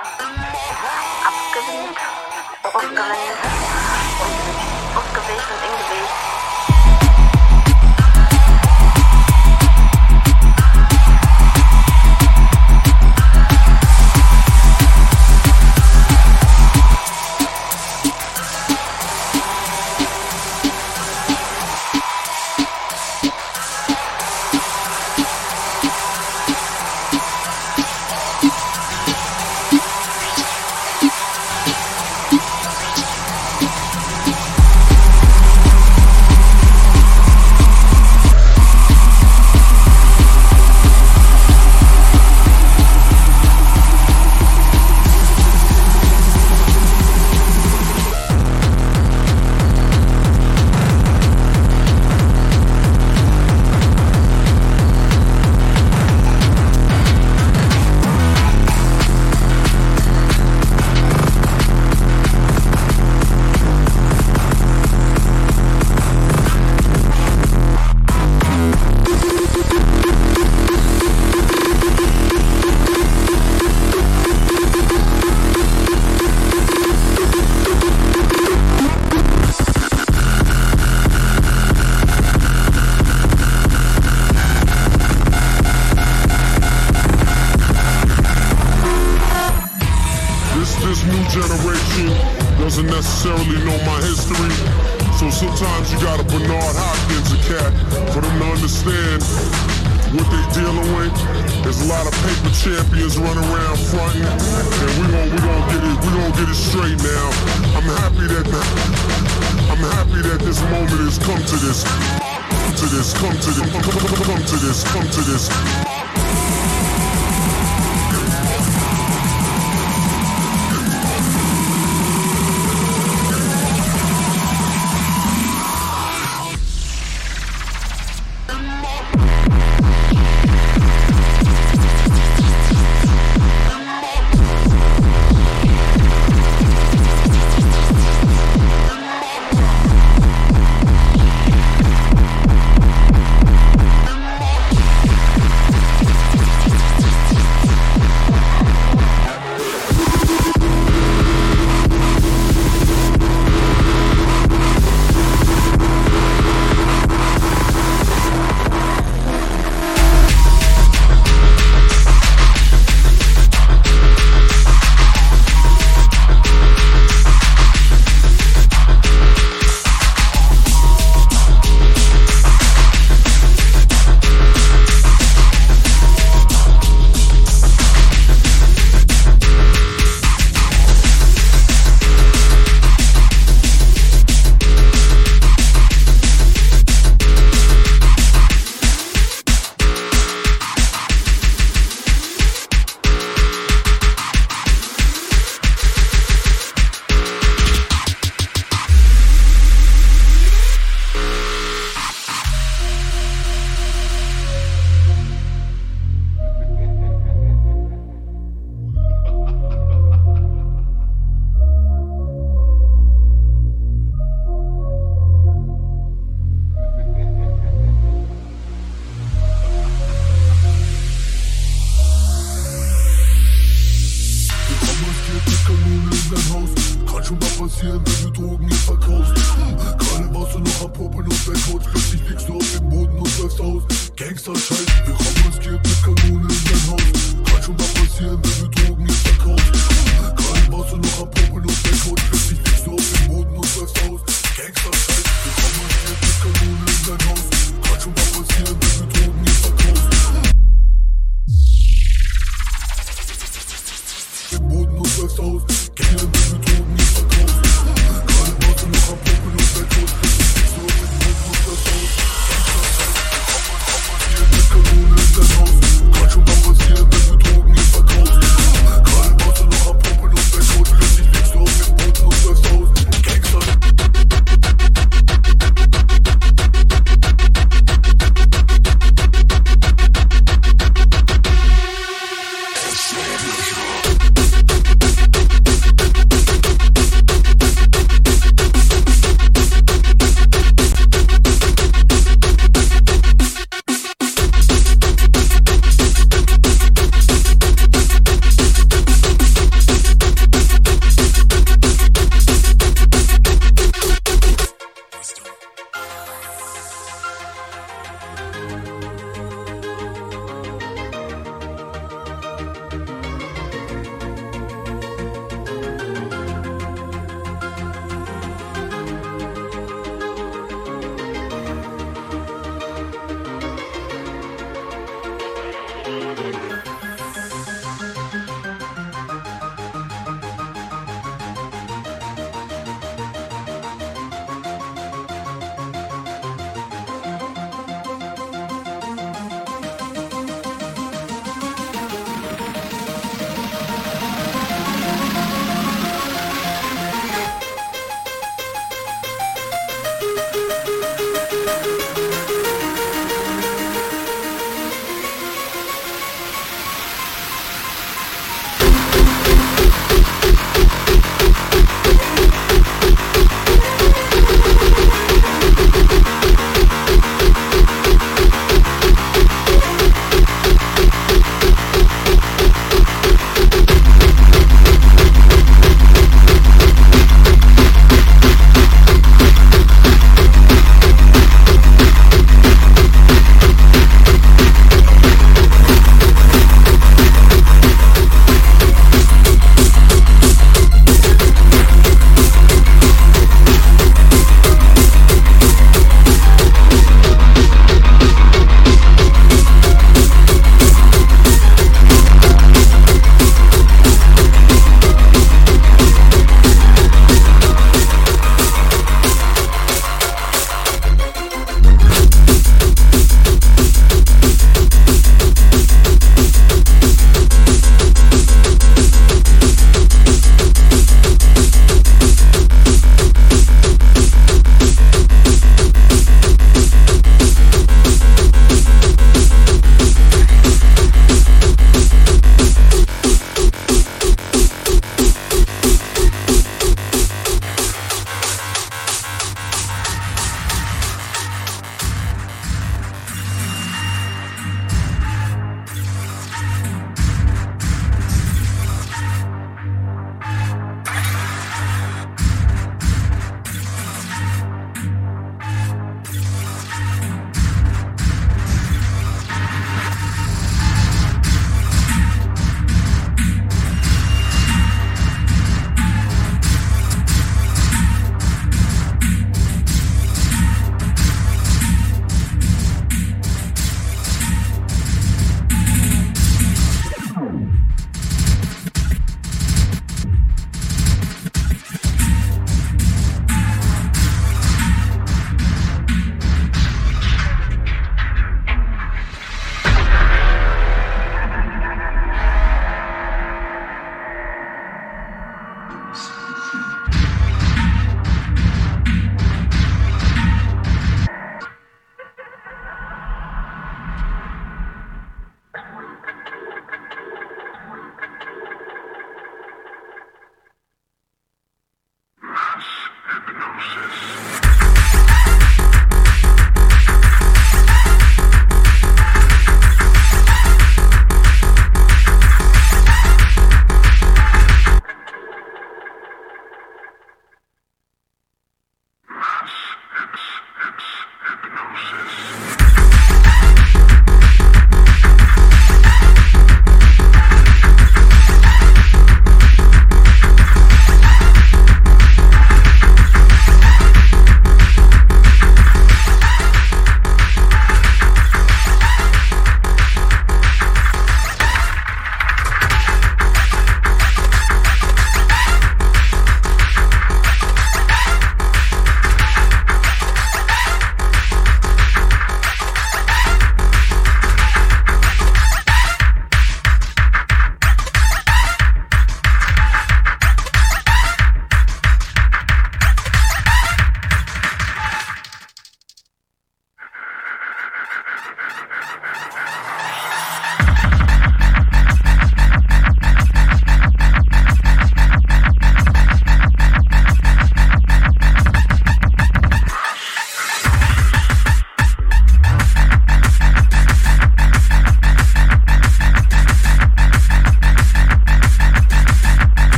Abgewinkt, umgewinkt, umgewinkt und ingewinkt.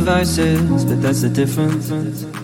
Devices, but that's the difference.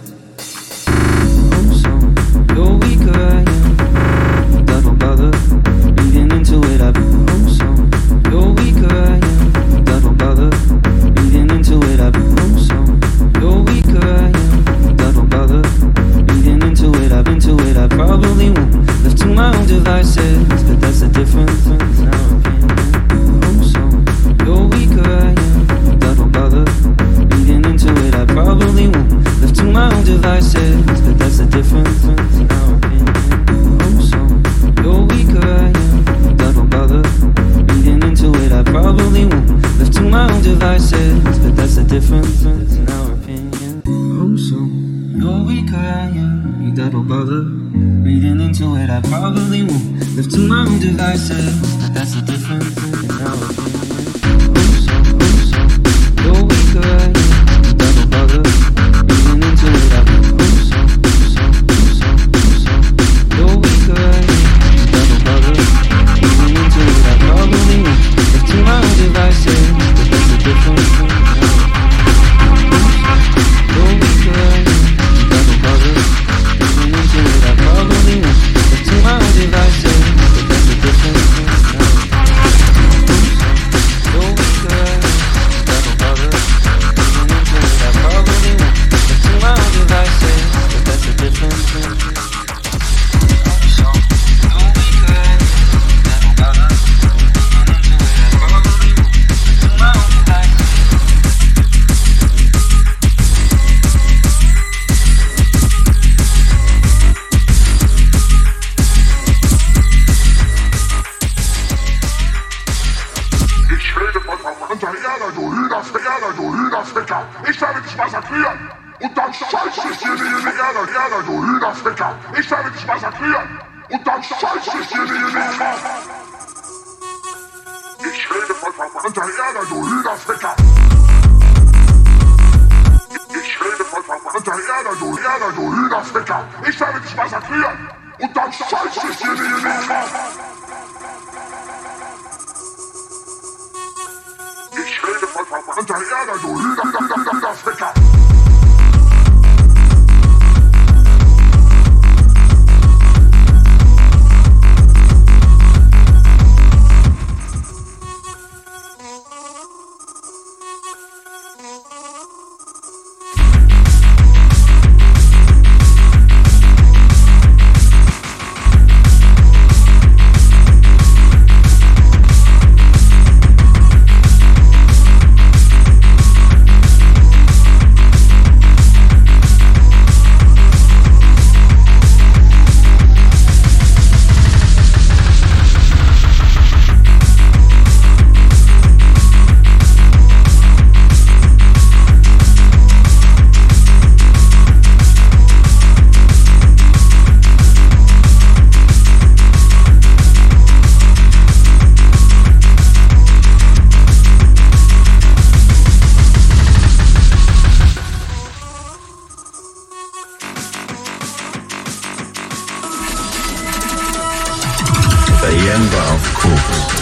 Sayemba, of course.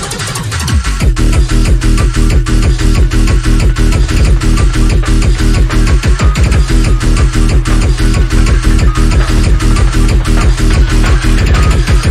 Thank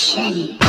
是。你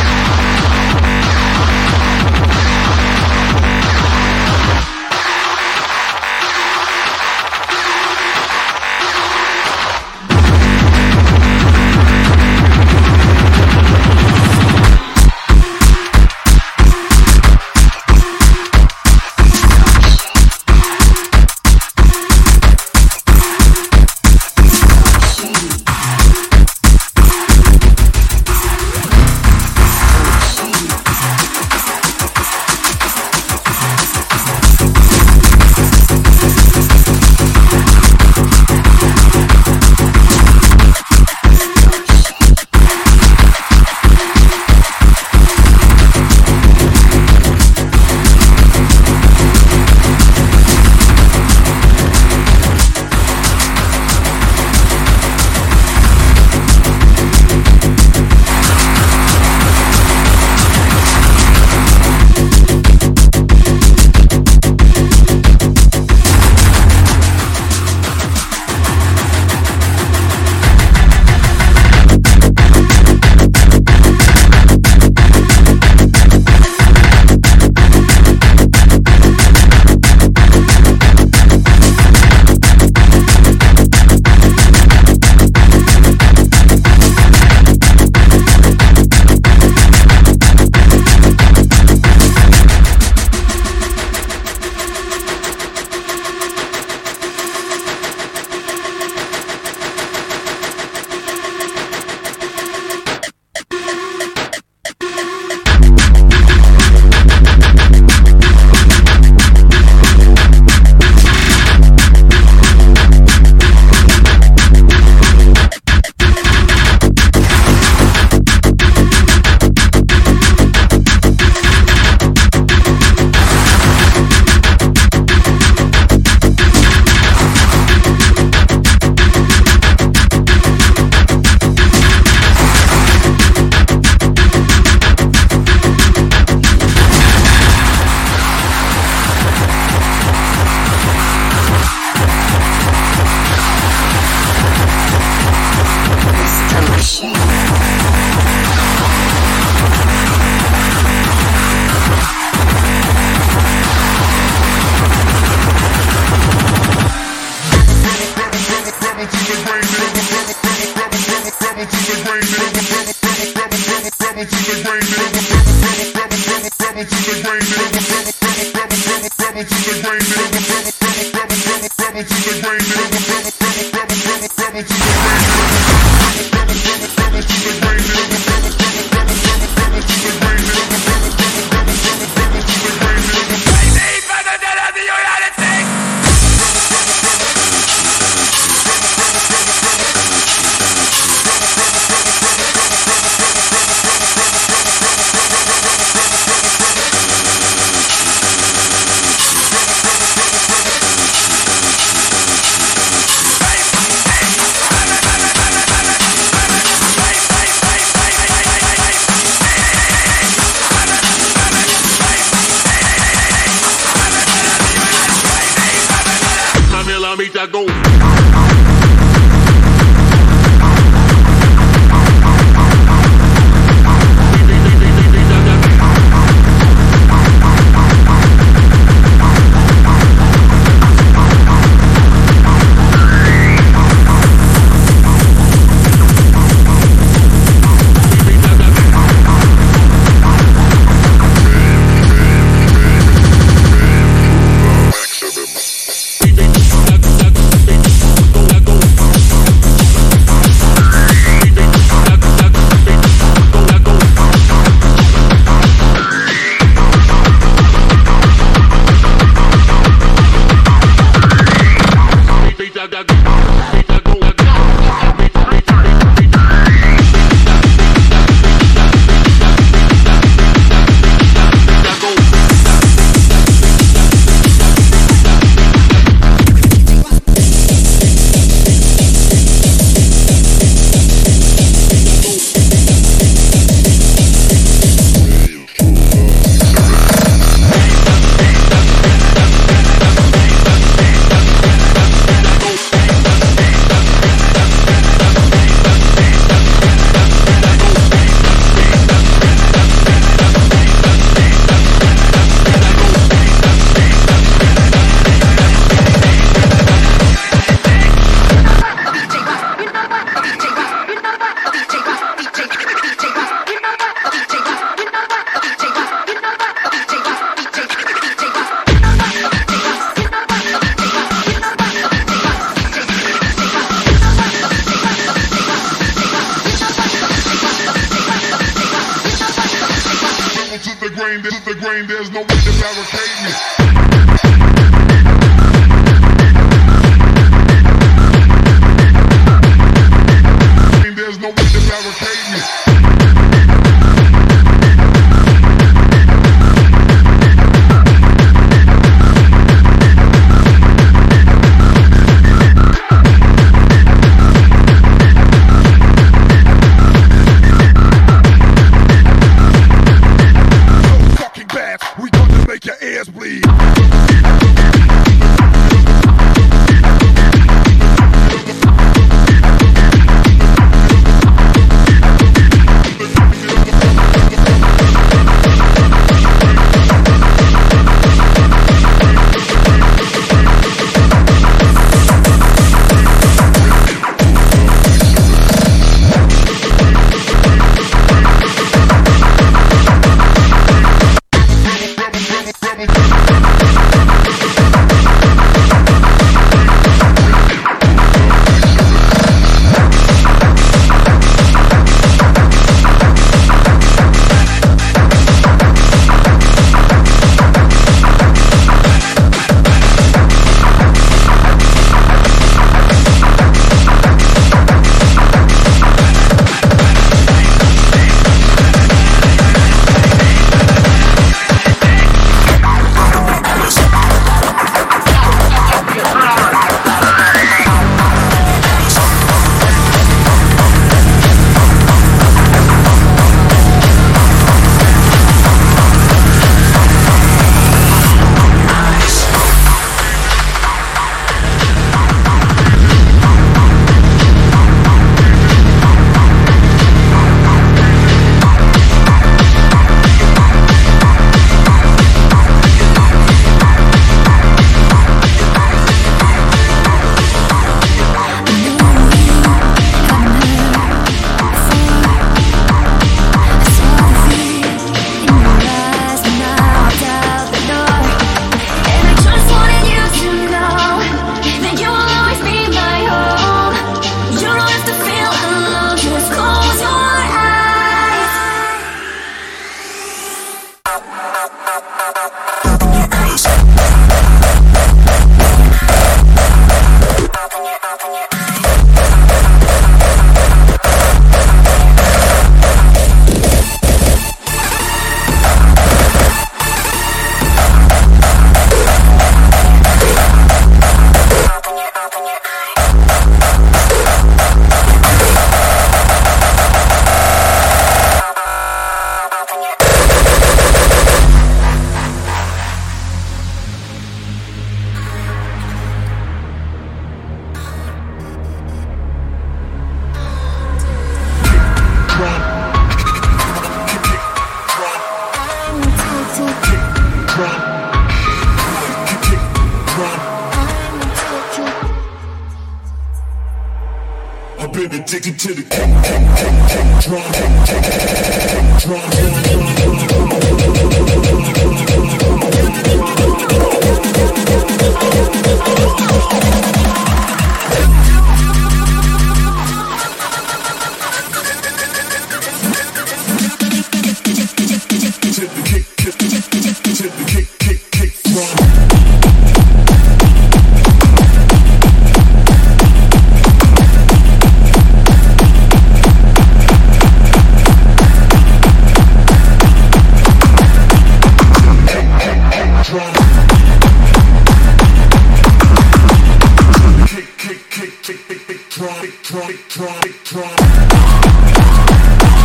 try, try, tronic, try, tronic.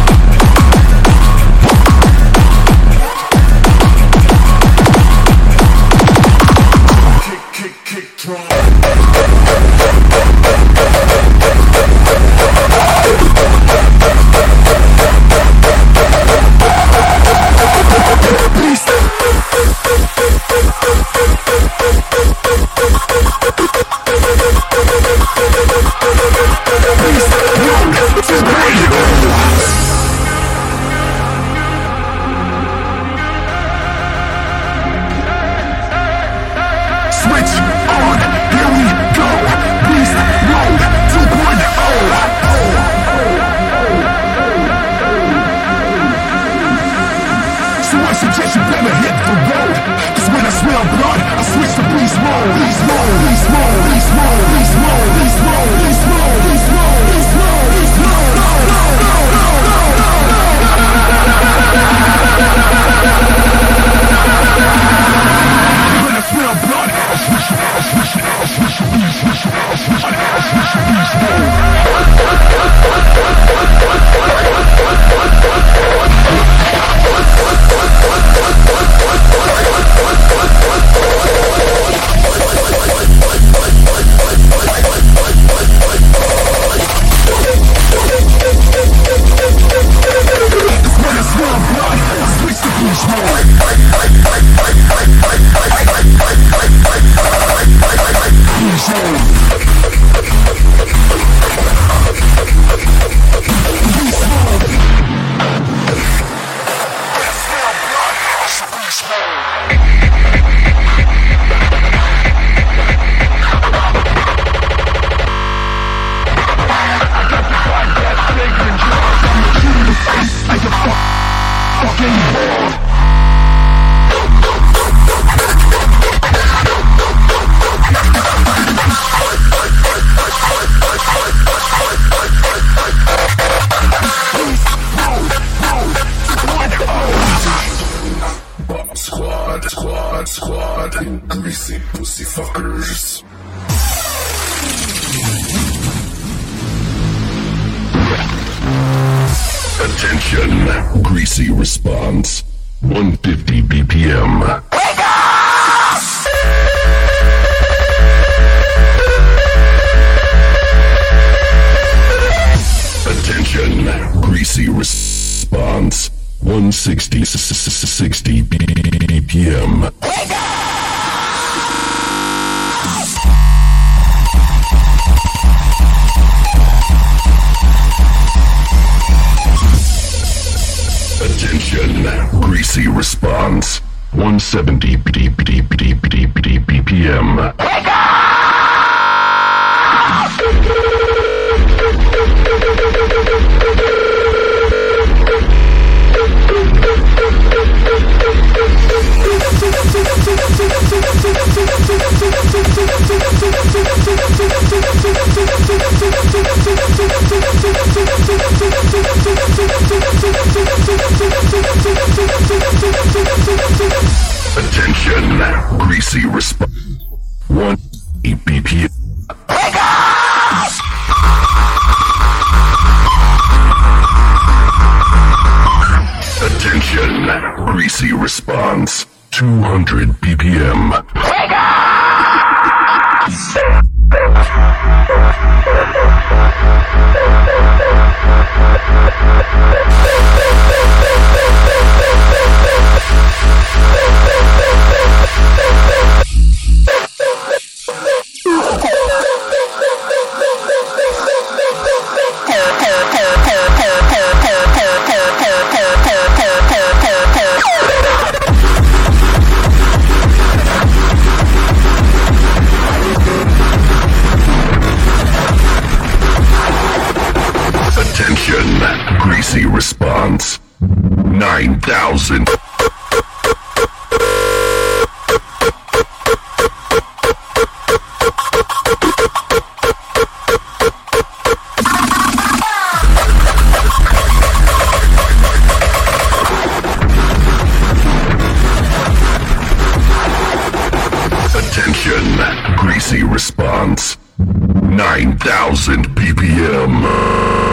squad and greasy pussy fuckers. Attention, greasy response. 150 BPM. Attention, greasy response. 160 60 BPM. frequency response 170 BPM. Attention, greasy response. 1 BPM. Attention. Greasy response. 200 BPM. 9,000 ppm.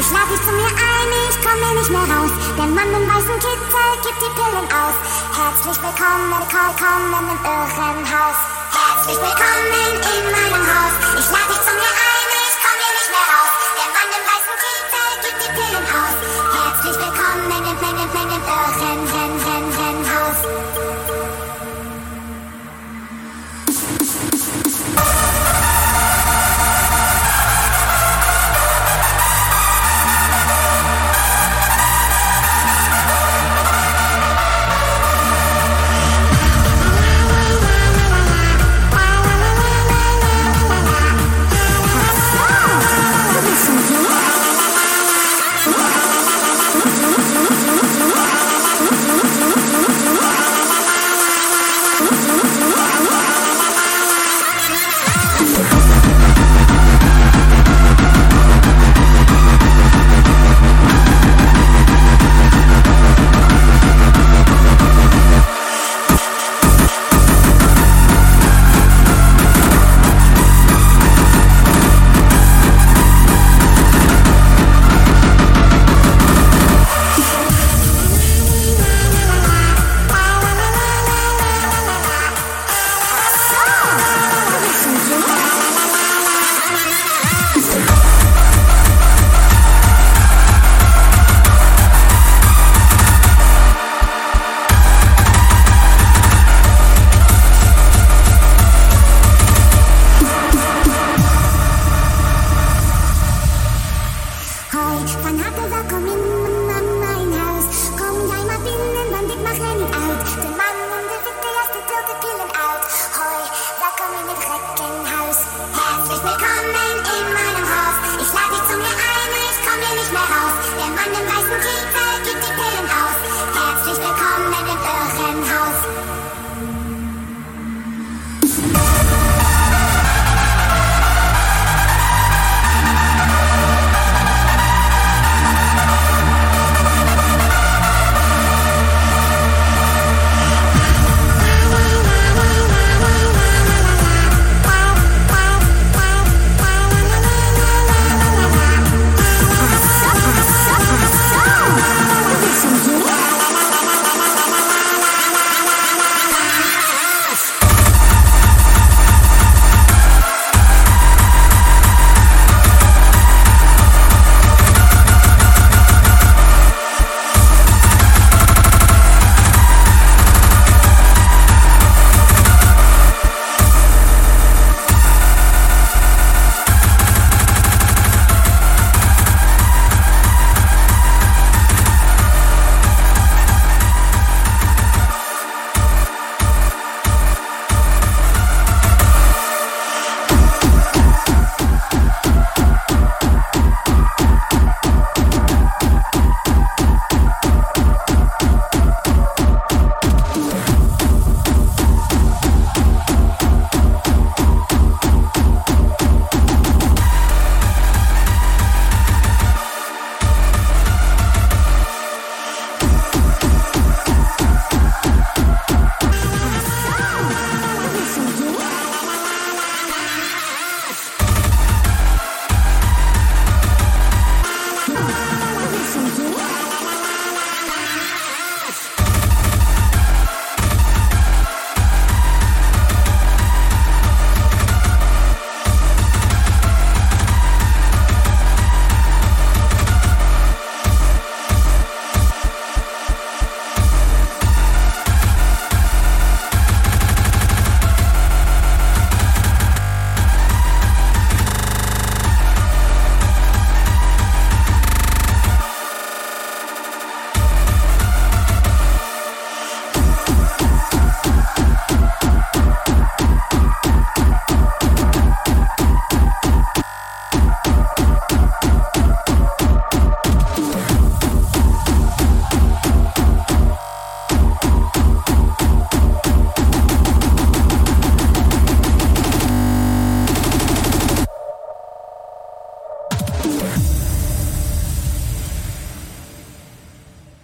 Ich lade dich zu mir ein, ich komme nicht mehr raus. Der Mann im weißen Kittel gibt die Pillen aus. Herzlich willkommen, willkommen im Irrenhaus. Herzlich willkommen in meinem Haus. Ich lade dich zu mir ein.